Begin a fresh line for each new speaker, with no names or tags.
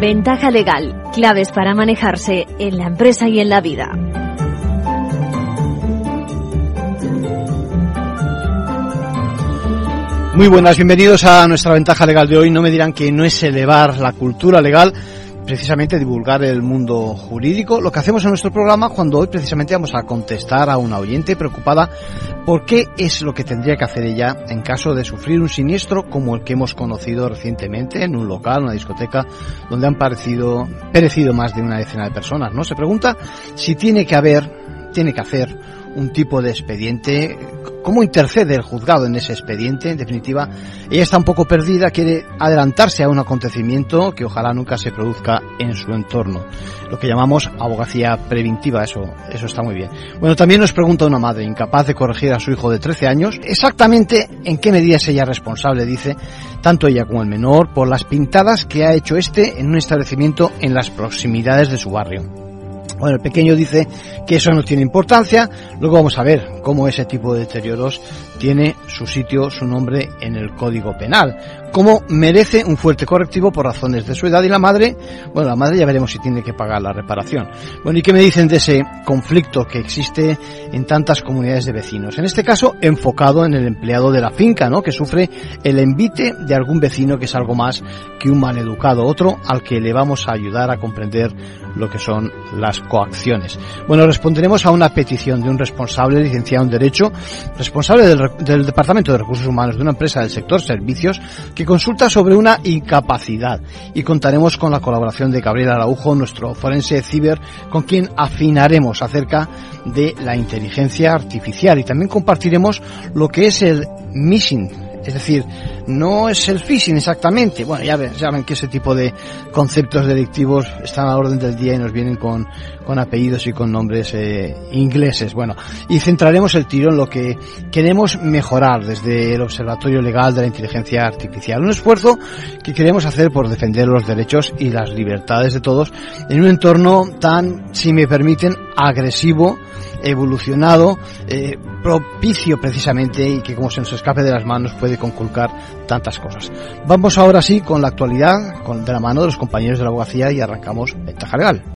Ventaja legal, claves para manejarse en la empresa y en la vida.
Muy buenas, bienvenidos a nuestra ventaja legal de hoy. No me dirán que no es elevar la cultura legal, precisamente divulgar el mundo jurídico. Lo que hacemos en nuestro programa cuando hoy precisamente vamos a contestar a una oyente preocupada por qué es lo que tendría que hacer ella en caso de sufrir un siniestro como el que hemos conocido recientemente en un local, una discoteca, donde han parecido, perecido más de una decena de personas. ¿No? Se pregunta si tiene que haber, tiene que hacer un tipo de expediente. ¿Cómo intercede el juzgado en ese expediente? En definitiva, ella está un poco perdida, quiere adelantarse a un acontecimiento que ojalá nunca se produzca en su entorno. Lo que llamamos abogacía preventiva, eso, eso está muy bien. Bueno, también nos pregunta una madre incapaz de corregir a su hijo de 13 años, exactamente en qué medida es ella responsable, dice, tanto ella como el menor, por las pintadas que ha hecho este en un establecimiento en las proximidades de su barrio. Bueno, el pequeño dice que eso no tiene importancia. Luego vamos a ver cómo ese tipo de deterioros tiene su sitio, su nombre en el Código Penal. Cómo merece un fuerte correctivo por razones de su edad y la madre, bueno, la madre ya veremos si tiene que pagar la reparación. Bueno, ¿y qué me dicen de ese conflicto que existe en tantas comunidades de vecinos? En este caso, enfocado en el empleado de la finca, ¿no? Que sufre el envite de algún vecino que es algo más que un maleducado, otro al que le vamos a ayudar a comprender lo que son las coacciones. Bueno, responderemos a una petición de un responsable licenciado en Derecho, responsable del, del, Departamento de Recursos Humanos de una empresa del sector servicios, que consulta sobre una incapacidad. Y contaremos con la colaboración de Gabriel Araujo, nuestro forense ciber, con quien afinaremos acerca de la inteligencia artificial. Y también compartiremos lo que es el missing es decir, no es el phishing exactamente. Bueno, ya ven, ya ven que ese tipo de conceptos delictivos están a la orden del día y nos vienen con, con apellidos y con nombres eh, ingleses. Bueno, y centraremos el tiro en lo que queremos mejorar desde el Observatorio Legal de la Inteligencia Artificial. Un esfuerzo que queremos hacer por defender los derechos y las libertades de todos en un entorno tan, si me permiten, agresivo evolucionado, eh, propicio precisamente y que como se nos escape de las manos puede conculcar tantas cosas. Vamos ahora sí con la actualidad, con, de la mano de los compañeros de la abogacía y arrancamos Ventaja Legal.